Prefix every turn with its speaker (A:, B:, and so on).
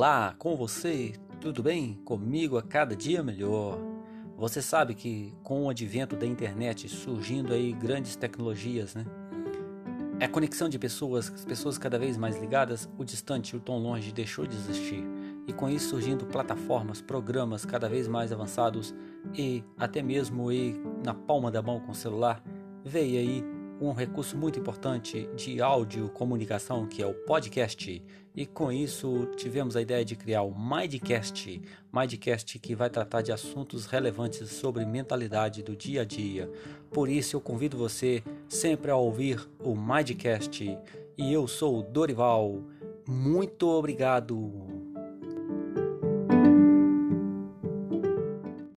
A: Olá, com você? Tudo bem? Comigo a cada dia melhor. Você sabe que com o advento da internet surgindo aí grandes tecnologias, né? É a conexão de pessoas, as pessoas cada vez mais ligadas, o distante, o tão longe deixou de existir. E com isso surgindo plataformas, programas cada vez mais avançados e até mesmo aí na palma da mão com o celular, veio aí um recurso muito importante de áudio comunicação que é o podcast. E com isso tivemos a ideia de criar o Mindcast, Mindcast que vai tratar de assuntos relevantes sobre mentalidade do dia a dia. Por isso eu convido você sempre a ouvir o Mindcast. E eu sou o Dorival. Muito obrigado.